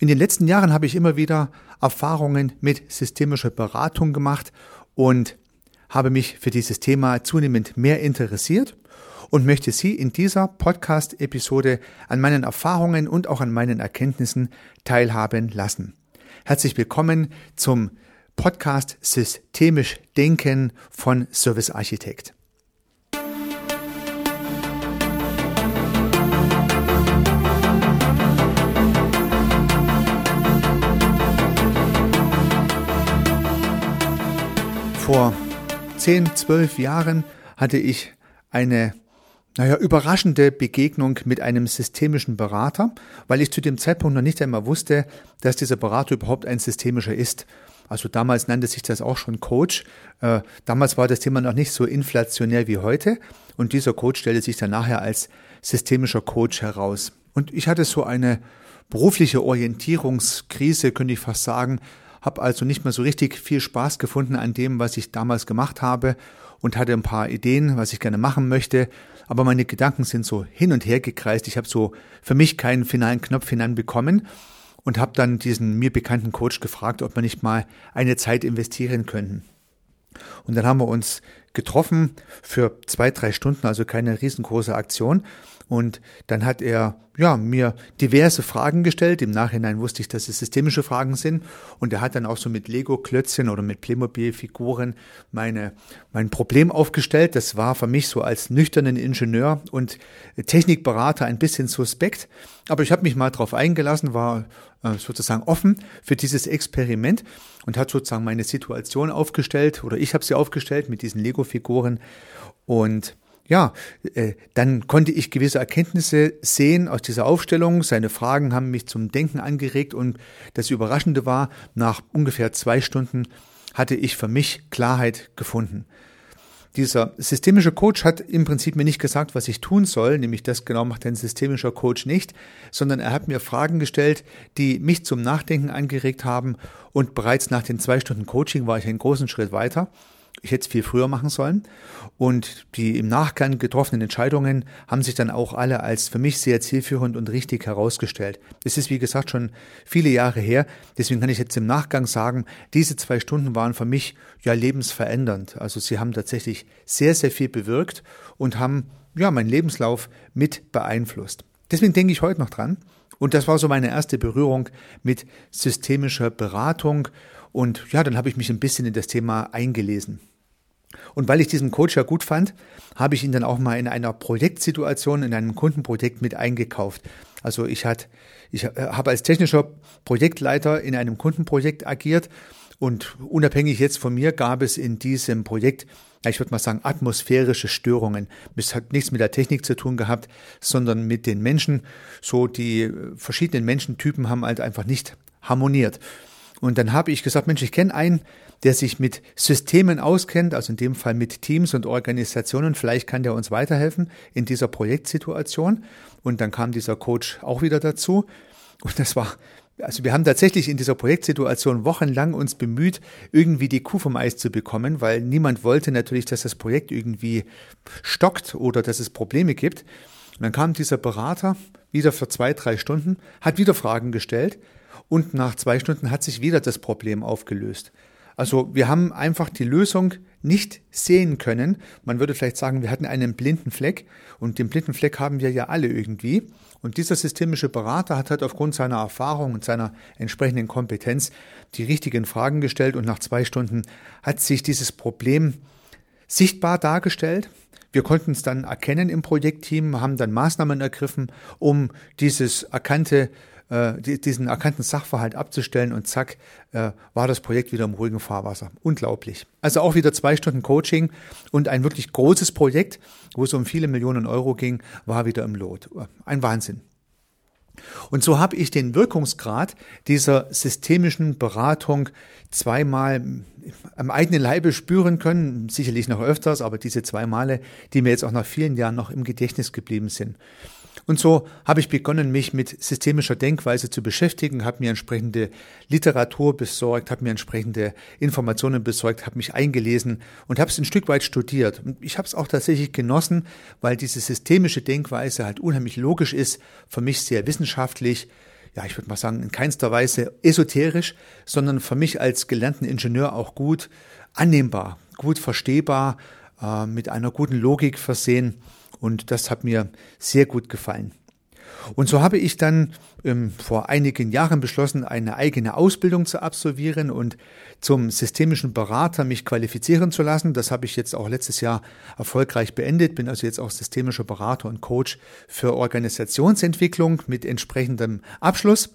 In den letzten Jahren habe ich immer wieder Erfahrungen mit systemischer Beratung gemacht und habe mich für dieses Thema zunehmend mehr interessiert und möchte Sie in dieser Podcast-Episode an meinen Erfahrungen und auch an meinen Erkenntnissen teilhaben lassen. Herzlich willkommen zum Podcast Systemisch Denken von Service Architekt. Vor zehn, zwölf Jahren hatte ich eine naja, überraschende Begegnung mit einem systemischen Berater, weil ich zu dem Zeitpunkt noch nicht einmal wusste, dass dieser Berater überhaupt ein systemischer ist. Also damals nannte sich das auch schon Coach. Äh, damals war das Thema noch nicht so inflationär wie heute. Und dieser Coach stellte sich dann nachher als systemischer Coach heraus. Und ich hatte so eine berufliche Orientierungskrise, könnte ich fast sagen, habe also nicht mehr so richtig viel Spaß gefunden an dem, was ich damals gemacht habe und hatte ein paar Ideen, was ich gerne machen möchte, aber meine Gedanken sind so hin und her gekreist. Ich habe so für mich keinen finalen Knopf hinanbekommen und habe dann diesen mir bekannten Coach gefragt, ob wir nicht mal eine Zeit investieren könnten. Und dann haben wir uns getroffen für zwei, drei Stunden, also keine riesengroße Aktion. Und dann hat er ja, mir diverse Fragen gestellt. Im Nachhinein wusste ich, dass es systemische Fragen sind. Und er hat dann auch so mit Lego-Klötzchen oder mit Playmobil-Figuren meine, mein Problem aufgestellt. Das war für mich so als nüchternen Ingenieur und Technikberater ein bisschen suspekt. Aber ich habe mich mal drauf eingelassen, war äh, sozusagen offen für dieses Experiment und hat sozusagen meine Situation aufgestellt oder ich habe sie aufgestellt mit diesen Lego-Figuren und ja, äh, dann konnte ich gewisse Erkenntnisse sehen aus dieser Aufstellung. Seine Fragen haben mich zum Denken angeregt und das Überraschende war, nach ungefähr zwei Stunden hatte ich für mich Klarheit gefunden. Dieser systemische Coach hat im Prinzip mir nicht gesagt, was ich tun soll, nämlich das genau macht ein systemischer Coach nicht, sondern er hat mir Fragen gestellt, die mich zum Nachdenken angeregt haben und bereits nach den zwei Stunden Coaching war ich einen großen Schritt weiter ich hätte es viel früher machen sollen. Und die im Nachgang getroffenen Entscheidungen haben sich dann auch alle als für mich sehr zielführend und richtig herausgestellt. Es ist, wie gesagt, schon viele Jahre her. Deswegen kann ich jetzt im Nachgang sagen, diese zwei Stunden waren für mich ja lebensverändernd. Also sie haben tatsächlich sehr, sehr viel bewirkt und haben ja meinen Lebenslauf mit beeinflusst. Deswegen denke ich heute noch dran. Und das war so meine erste Berührung mit systemischer Beratung. Und ja, dann habe ich mich ein bisschen in das Thema eingelesen. Und weil ich diesen Coach ja gut fand, habe ich ihn dann auch mal in einer Projektsituation, in einem Kundenprojekt mit eingekauft. Also ich, hat, ich äh, habe als technischer Projektleiter in einem Kundenprojekt agiert und unabhängig jetzt von mir gab es in diesem Projekt, ich würde mal sagen, atmosphärische Störungen. Es hat nichts mit der Technik zu tun gehabt, sondern mit den Menschen. So die verschiedenen Menschentypen haben halt einfach nicht harmoniert. Und dann habe ich gesagt, Mensch, ich kenne einen, der sich mit Systemen auskennt, also in dem Fall mit Teams und Organisationen. Vielleicht kann der uns weiterhelfen in dieser Projektsituation. Und dann kam dieser Coach auch wieder dazu. Und das war, also wir haben tatsächlich in dieser Projektsituation wochenlang uns bemüht, irgendwie die Kuh vom Eis zu bekommen, weil niemand wollte natürlich, dass das Projekt irgendwie stockt oder dass es Probleme gibt. Und dann kam dieser Berater wieder für zwei, drei Stunden, hat wieder Fragen gestellt und nach zwei Stunden hat sich wieder das Problem aufgelöst. Also wir haben einfach die Lösung nicht sehen können. Man würde vielleicht sagen, wir hatten einen blinden Fleck und den blinden Fleck haben wir ja alle irgendwie. Und dieser systemische Berater hat halt aufgrund seiner Erfahrung und seiner entsprechenden Kompetenz die richtigen Fragen gestellt und nach zwei Stunden hat sich dieses Problem sichtbar dargestellt. Wir konnten es dann erkennen im Projektteam, haben dann Maßnahmen ergriffen, um dieses erkannte äh, diesen erkannten Sachverhalt abzustellen und zack, äh, war das Projekt wieder im ruhigen Fahrwasser. Unglaublich. Also auch wieder zwei Stunden Coaching und ein wirklich großes Projekt, wo es um viele Millionen Euro ging, war wieder im Lot. Ein Wahnsinn. Und so habe ich den Wirkungsgrad dieser systemischen Beratung zweimal am eigenen Leibe spüren können, sicherlich noch öfters, aber diese zwei Male, die mir jetzt auch nach vielen Jahren noch im Gedächtnis geblieben sind. Und so habe ich begonnen, mich mit systemischer Denkweise zu beschäftigen, habe mir entsprechende Literatur besorgt, habe mir entsprechende Informationen besorgt, habe mich eingelesen und habe es ein Stück weit studiert. Und ich habe es auch tatsächlich genossen, weil diese systemische Denkweise halt unheimlich logisch ist, für mich sehr wissenschaftlich. ja, ich würde mal sagen, in keinster Weise esoterisch, sondern für mich als gelernten Ingenieur auch gut annehmbar, gut verstehbar, äh, mit einer guten Logik versehen. Und das hat mir sehr gut gefallen. Und so habe ich dann ähm, vor einigen Jahren beschlossen, eine eigene Ausbildung zu absolvieren und zum systemischen Berater mich qualifizieren zu lassen. Das habe ich jetzt auch letztes Jahr erfolgreich beendet, bin also jetzt auch systemischer Berater und Coach für Organisationsentwicklung mit entsprechendem Abschluss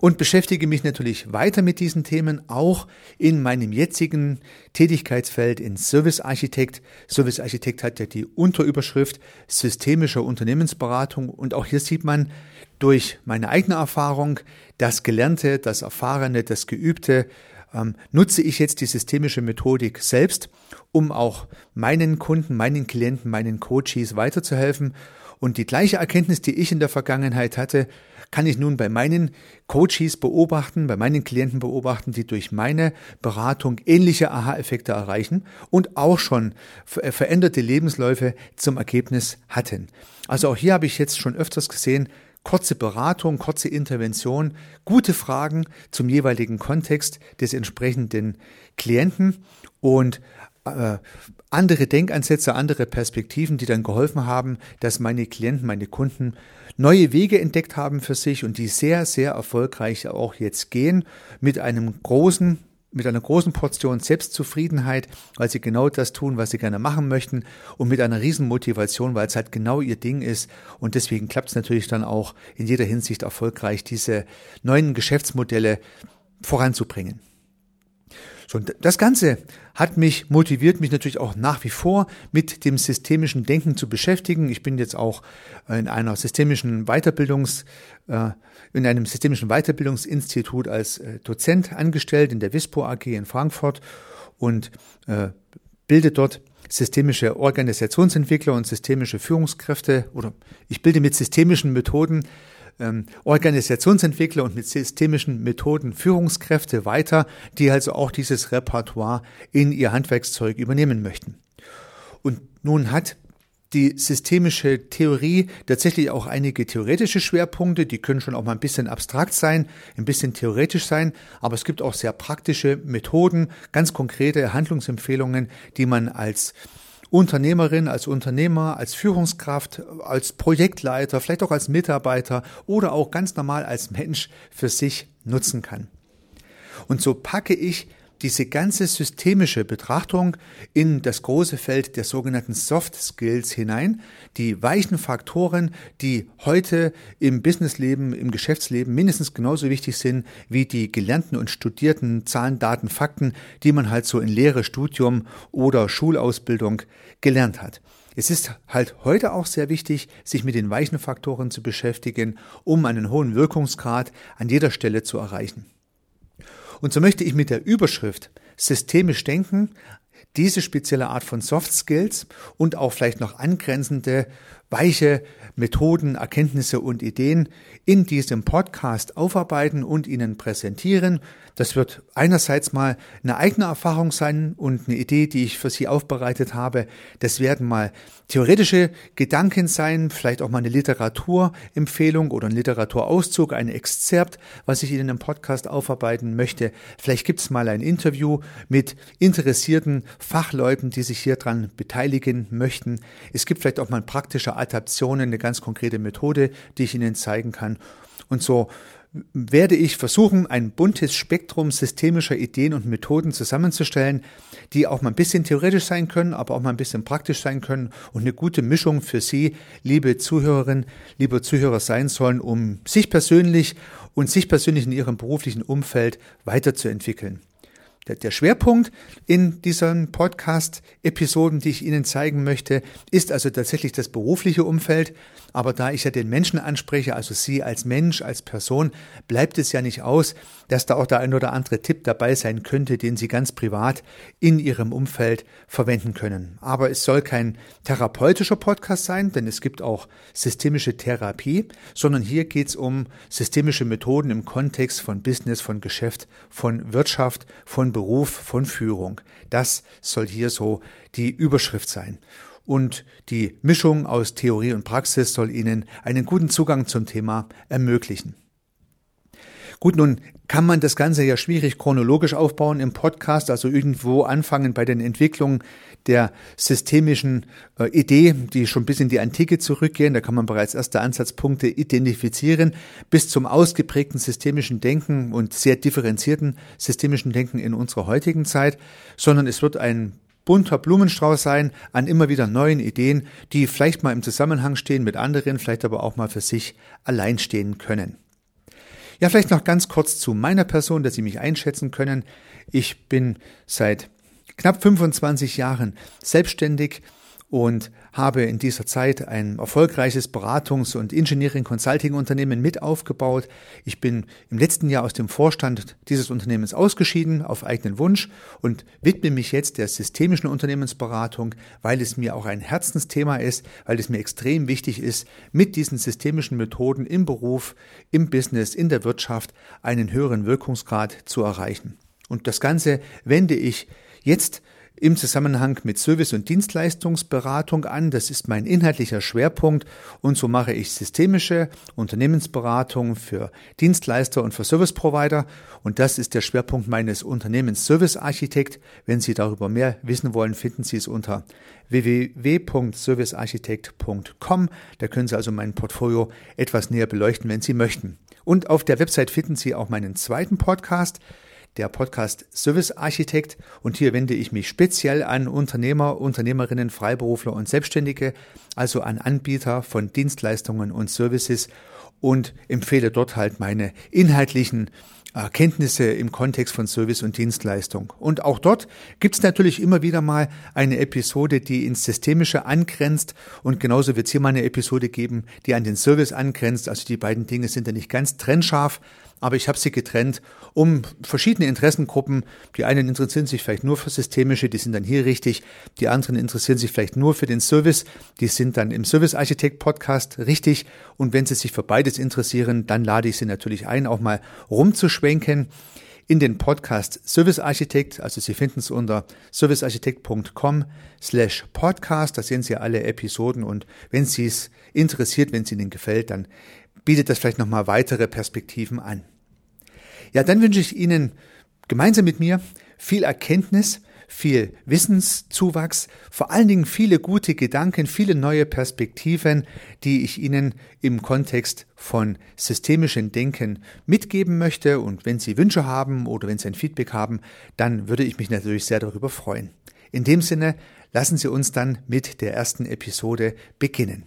und beschäftige mich natürlich weiter mit diesen Themen, auch in meinem jetzigen Tätigkeitsfeld in Service Architekt. Service Architekt hat ja die Unterüberschrift systemischer Unternehmensberatung und auch hier sieht man durch meine eigene Erfahrung, das Gelernte, das Erfahrene, das Geübte, ähm, nutze ich jetzt die systemische Methodik selbst, um auch meinen Kunden, meinen Klienten, meinen Coaches weiterzuhelfen. Und die gleiche Erkenntnis, die ich in der Vergangenheit hatte, kann ich nun bei meinen Coaches beobachten, bei meinen Klienten beobachten, die durch meine Beratung ähnliche Aha-Effekte erreichen und auch schon äh, veränderte Lebensläufe zum Ergebnis hatten. Also auch hier habe ich jetzt schon öfters gesehen, kurze Beratung, kurze Intervention, gute Fragen zum jeweiligen Kontext des entsprechenden Klienten und äh, andere Denkansätze, andere Perspektiven, die dann geholfen haben, dass meine Klienten, meine Kunden neue Wege entdeckt haben für sich und die sehr, sehr erfolgreich auch jetzt gehen mit einem großen mit einer großen Portion Selbstzufriedenheit, weil sie genau das tun, was sie gerne machen möchten und mit einer riesen Motivation, weil es halt genau ihr Ding ist und deswegen klappt es natürlich dann auch in jeder Hinsicht erfolgreich, diese neuen Geschäftsmodelle voranzubringen. So, das Ganze hat mich motiviert, mich natürlich auch nach wie vor mit dem systemischen Denken zu beschäftigen. Ich bin jetzt auch in einer systemischen Weiterbildungs, äh, in einem systemischen Weiterbildungsinstitut als äh, Dozent angestellt in der WISPO AG in Frankfurt und äh, bilde dort systemische Organisationsentwickler und systemische Führungskräfte oder ich bilde mit systemischen Methoden ähm, Organisationsentwickler und mit systemischen Methoden Führungskräfte weiter, die also auch dieses Repertoire in ihr Handwerkszeug übernehmen möchten. Und nun hat die systemische Theorie tatsächlich auch einige theoretische Schwerpunkte, die können schon auch mal ein bisschen abstrakt sein, ein bisschen theoretisch sein, aber es gibt auch sehr praktische Methoden, ganz konkrete Handlungsempfehlungen, die man als Unternehmerin, als Unternehmer, als Führungskraft, als Projektleiter, vielleicht auch als Mitarbeiter oder auch ganz normal als Mensch für sich nutzen kann. Und so packe ich diese ganze systemische Betrachtung in das große Feld der sogenannten Soft Skills hinein, die weichen Faktoren, die heute im Businessleben, im Geschäftsleben mindestens genauso wichtig sind wie die gelernten und studierten Zahlen, Daten, Fakten, die man halt so in Lehre, Studium oder Schulausbildung gelernt hat. Es ist halt heute auch sehr wichtig, sich mit den weichen Faktoren zu beschäftigen, um einen hohen Wirkungsgrad an jeder Stelle zu erreichen. Und so möchte ich mit der Überschrift Systemisch Denken diese spezielle Art von Soft Skills und auch vielleicht noch angrenzende weiche Methoden, Erkenntnisse und Ideen in diesem Podcast aufarbeiten und Ihnen präsentieren. Das wird einerseits mal eine eigene Erfahrung sein und eine Idee, die ich für Sie aufbereitet habe. Das werden mal theoretische Gedanken sein, vielleicht auch mal eine Literaturempfehlung oder ein Literaturauszug, ein Exzerpt, was ich Ihnen im Podcast aufarbeiten möchte. Vielleicht gibt es mal ein Interview mit interessierten Fachleuten, die sich hier dran beteiligen möchten. Es gibt vielleicht auch mal praktische Adaptionen, eine ganz konkrete Methode, die ich Ihnen zeigen kann. Und so werde ich versuchen, ein buntes Spektrum systemischer Ideen und Methoden zusammenzustellen, die auch mal ein bisschen theoretisch sein können, aber auch mal ein bisschen praktisch sein können und eine gute Mischung für Sie, liebe Zuhörerinnen, liebe Zuhörer sein sollen, um sich persönlich und sich persönlich in Ihrem beruflichen Umfeld weiterzuentwickeln. Der Schwerpunkt in diesen Podcast-Episoden, die ich Ihnen zeigen möchte, ist also tatsächlich das berufliche Umfeld. Aber da ich ja den Menschen anspreche, also Sie als Mensch, als Person, bleibt es ja nicht aus, dass da auch der ein oder andere Tipp dabei sein könnte, den Sie ganz privat in Ihrem Umfeld verwenden können. Aber es soll kein therapeutischer Podcast sein, denn es gibt auch systemische Therapie, sondern hier geht es um systemische Methoden im Kontext von Business, von Geschäft, von Wirtschaft, von Beruf, von Führung. Das soll hier so die Überschrift sein und die Mischung aus Theorie und Praxis soll Ihnen einen guten Zugang zum Thema ermöglichen. Gut, nun kann man das Ganze ja schwierig chronologisch aufbauen im Podcast, also irgendwo anfangen bei den Entwicklungen der systemischen äh, Idee, die schon bis in die Antike zurückgehen. Da kann man bereits erste Ansatzpunkte identifizieren, bis zum ausgeprägten systemischen Denken und sehr differenzierten systemischen Denken in unserer heutigen Zeit, sondern es wird ein bunter Blumenstrauß sein an immer wieder neuen Ideen, die vielleicht mal im Zusammenhang stehen mit anderen, vielleicht aber auch mal für sich allein stehen können. Ja, vielleicht noch ganz kurz zu meiner Person, dass Sie mich einschätzen können. Ich bin seit knapp 25 Jahren selbstständig und habe in dieser Zeit ein erfolgreiches Beratungs- und Engineering-Consulting-Unternehmen mit aufgebaut. Ich bin im letzten Jahr aus dem Vorstand dieses Unternehmens ausgeschieden auf eigenen Wunsch und widme mich jetzt der systemischen Unternehmensberatung, weil es mir auch ein Herzensthema ist, weil es mir extrem wichtig ist, mit diesen systemischen Methoden im Beruf, im Business, in der Wirtschaft einen höheren Wirkungsgrad zu erreichen. Und das Ganze wende ich jetzt im Zusammenhang mit Service- und Dienstleistungsberatung an. Das ist mein inhaltlicher Schwerpunkt und so mache ich systemische Unternehmensberatung für Dienstleister und für Service Provider und das ist der Schwerpunkt meines Unternehmens Service Architekt. Wenn Sie darüber mehr wissen wollen, finden Sie es unter www.servicearchitekt.com. Da können Sie also mein Portfolio etwas näher beleuchten, wenn Sie möchten. Und auf der Website finden Sie auch meinen zweiten Podcast der Podcast Service Architekt und hier wende ich mich speziell an Unternehmer, Unternehmerinnen, Freiberufler und Selbstständige, also an Anbieter von Dienstleistungen und Services und empfehle dort halt meine inhaltlichen Erkenntnisse im Kontext von Service und Dienstleistung. Und auch dort gibt es natürlich immer wieder mal eine Episode, die ins Systemische angrenzt und genauso wird es hier mal eine Episode geben, die an den Service angrenzt. Also die beiden Dinge sind ja nicht ganz trennscharf, aber ich habe sie getrennt, um verschiedene Interessengruppen, die einen interessieren sich vielleicht nur für systemische, die sind dann hier richtig, die anderen interessieren sich vielleicht nur für den Service, die sind dann im Service Architekt Podcast richtig. Und wenn sie sich für beides interessieren, dann lade ich sie natürlich ein, auch mal rumzuschwenken in den Podcast Service Architekt. Also Sie finden es unter servicearchitekt.com slash podcast. Da sehen Sie alle Episoden. Und wenn Sie es interessiert, wenn es Ihnen gefällt, dann bietet das vielleicht nochmal weitere Perspektiven an. Ja, dann wünsche ich Ihnen gemeinsam mit mir viel Erkenntnis, viel Wissenszuwachs, vor allen Dingen viele gute Gedanken, viele neue Perspektiven, die ich Ihnen im Kontext von systemischem Denken mitgeben möchte. Und wenn Sie Wünsche haben oder wenn Sie ein Feedback haben, dann würde ich mich natürlich sehr darüber freuen. In dem Sinne, lassen Sie uns dann mit der ersten Episode beginnen.